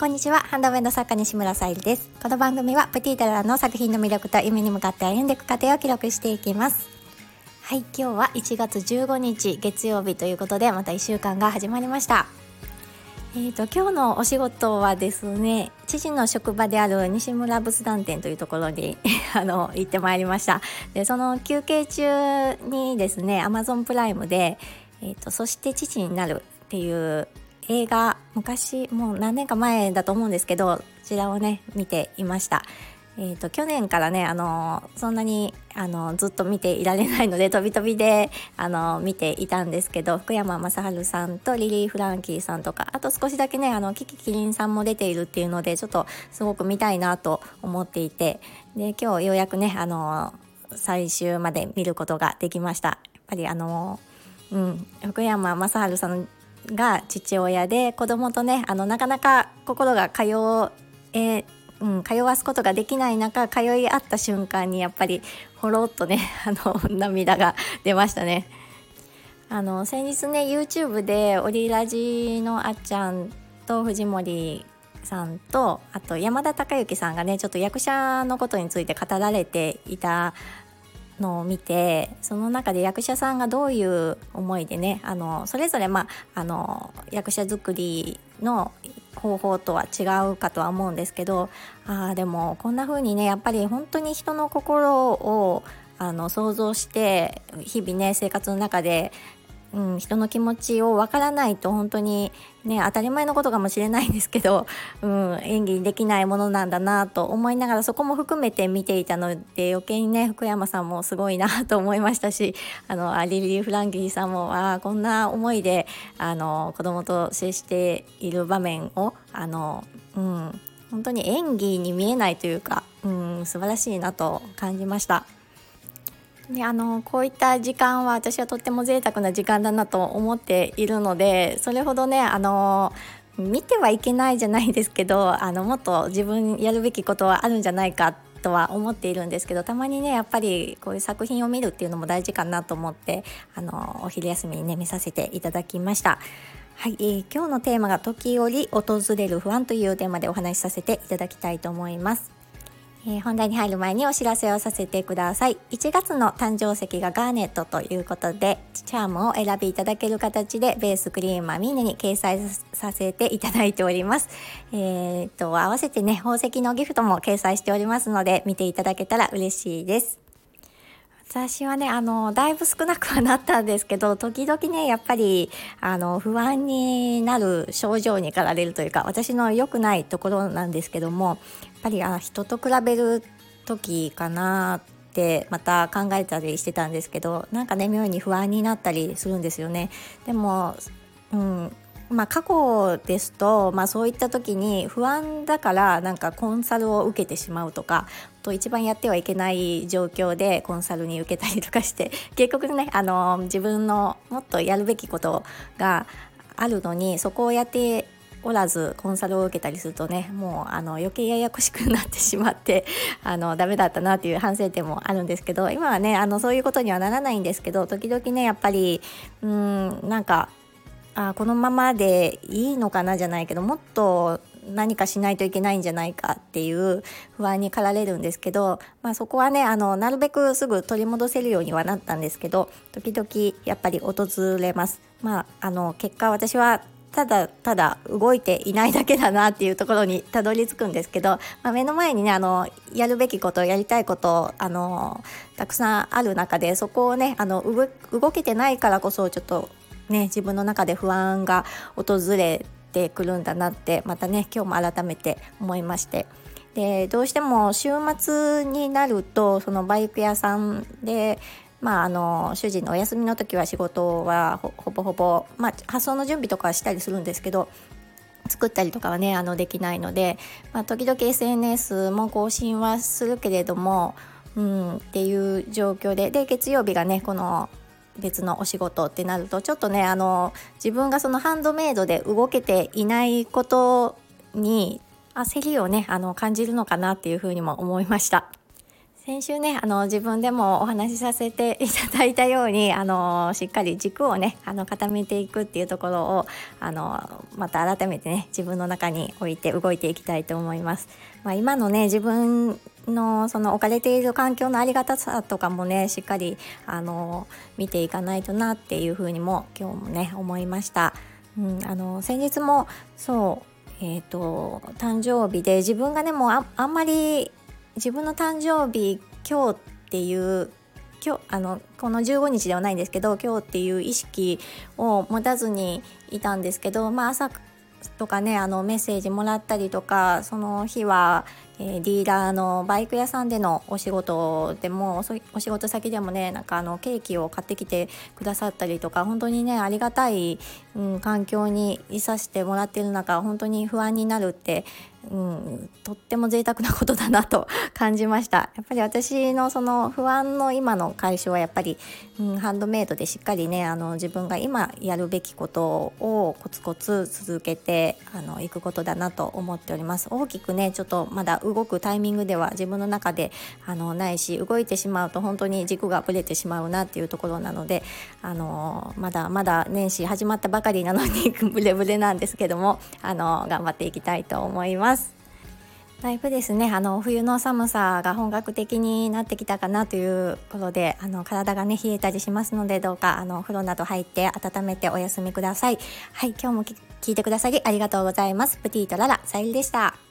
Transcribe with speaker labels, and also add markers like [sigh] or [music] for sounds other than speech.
Speaker 1: こんにちは。ハンドメイド作家西村さゆりです。この番組はプティタラの作品の魅力と夢に向かって歩んでいく過程を記録していきます。はい今日は1月15日月曜日ということでまた1週間が始まりました。えーと、今日のお仕事はですね父の職場である西村仏壇店というところに [laughs] あの行ってまいりました。でその休憩中にですね Amazon プライムで、えーと「そして父になる」っていう映画昔もう何年か前だと思うんですけどこちらをね見ていました。えーと、去年からね、あのそんなにあのずっと見ていられないので [laughs] 飛び飛びであの見ていたんですけど福山雅治さんとリリー・フランキーさんとかあと少しだけねあのキキキリンさんも出ているっていうのでちょっとすごく見たいなと思っていてで今日ようやくねあの最終まで見ることができました。やっぱりあのうん、福山雅治さんが父親で子供とねあのなかなか心が通えうん、通わすことができない中通い合った瞬間にやっぱりほろっとね [laughs] あの涙が出ましたね。あの先日ね YouTube でオリラジのあっちゃんと藤森さんとあと山田孝之さんがねちょっと役者のことについて語られていたのを見てその中で役者さんがどういう思いでねあのそれぞれ、まあ、あの役者作りの方法とは違うかとは思うんですけどあでもこんな風にねやっぱり本当に人の心をあの想像して日々ね生活の中でうん、人の気持ちをわからないと本当にね当たり前のことかもしれないんですけど、[laughs] うん、演技できないものなんだなと思いながらそこも含めて見ていたので余計にね福山さんもすごいなと思いましたし [laughs] あのアリリー・フランキーさんもあこんな思いであの子供と接している場面をあの、うん、本当に演技に見えないというか、うん、素晴らしいなと感じました。ね、あのこういった時間は私はとっても贅沢な時間だなと思っているのでそれほどねあの見てはいけないじゃないですけどあのもっと自分やるべきことはあるんじゃないかとは思っているんですけどたまにねやっぱりこういう作品を見るっていうのも大事かなと思ってあのお昼休みにね見させていただきました。はい、えー、今日のテーマが時折訪れる不安というテーマでお話しさせていただきたいと思います。えー、本題に入る前にお知らせをさせてください。1月の誕生石がガーネットということでチャームを選びいただける形でベースクリームはみんなに掲載させていただいております。えー、と合わせてね宝石のギフトも掲載しておりますので見ていただけたら嬉しいです。私はね、あの、だいぶ少なくはなったんですけど、[laughs] 時々ね、やっぱり、あの、不安になる症状に駆られるというか、私の良くないところなんですけども、やっぱり、あ人と比べる時かなってまた考えたりしてたんですけど、なんかね、妙に不安になったりするんですよね。でも、うん、まあ、過去ですと、まあ、そういった時に不安だからなんかコンサルを受けてしまうとかと一番やってはいけない状況で [laughs] コンサルに受けたりとかして結局ねあの自分のもっとやるべきことがあるのにそこをやっておらずコンサルを受けたりするとねもうあの余計ややこしくなってしまって [laughs] あのダメだったなっていう反省点もあるんですけど今はねあのそういうことにはならないんですけど時々ねやっぱりうんなんかあこのままでいいのかなじゃないけどもっと何かしないといけないんじゃないかっていう不安に駆られるんですけど、まあ、そこはねあのなるべくすぐ取り戻せるようにはなったんですけど時々やっぱり訪れます。まあ、あの結果私はただただ動いていないだけだなっていうところにたどり着くんですけど、まあ、目の前にねあのやるべきことやりたいことあのたくさんある中でそこをねあの動けてないからこそちょっとね自分の中で不安が訪れてくるんだなってまたね今日も改めて思いまして。でどうしても週末になるとそのバイク屋さんでまあ、あの主人のお休みの時は仕事はほぼほぼ、まあ、発送の準備とかはしたりするんですけど作ったりとかはねあのできないので、まあ、時々 SNS も更新はするけれども、うん、っていう状況でで月曜日がねこの別のお仕事ってなるとちょっとねあの自分がそのハンドメイドで動けていないことに焦りをねあの感じるのかなっていうふうにも思いました。先週ねあの自分でもお話しさせていただいたようにあのしっかり軸をねあの固めていくっていうところをあのまた改めてね自分の中に置いて動いていきたいと思います。まあ、今のね自分のその置かれている環境のありがたさとかもねしっかりあの見ていかないとなっていうふうにも今日もね思いました。うん、あの先日もそうえーと、と誕生日で自分がねもうああんまり自分の誕生日今日っていう今日あのこの15日ではないんですけど今日っていう意識を持たずにいたんですけど、まあ、朝とかねあのメッセージもらったりとかその日は、えー、ディーラーのバイク屋さんでのお仕事でもお仕事先でもねなんかあのケーキを買ってきてくださったりとか本当にねありがたい、うん、環境にいさせてもらってる中本当に不安になるってうん、とっても贅沢なことだなと [laughs] 感じましたやっぱり私のその不安の今の解消はやっぱり、うん、ハンドメイドでしっかりねあの自分が今やるべきことをコツコツ続けてあのいくことだなと思っております大きくねちょっとまだ動くタイミングでは自分の中であのないし動いてしまうと本当に軸がぶれてしまうなっていうところなのであのまだまだ年始始まったばかりなのにブレブレなんですけどもあの頑張っていきたいと思います。だいぶですね。あの冬の寒さが本格的になってきたかなということであの体がね冷えたりしますのでどうかあのお風呂など入って温めてお休みください。はい今日も聞いてくださりありがとうございます。プティとララさゆりでした。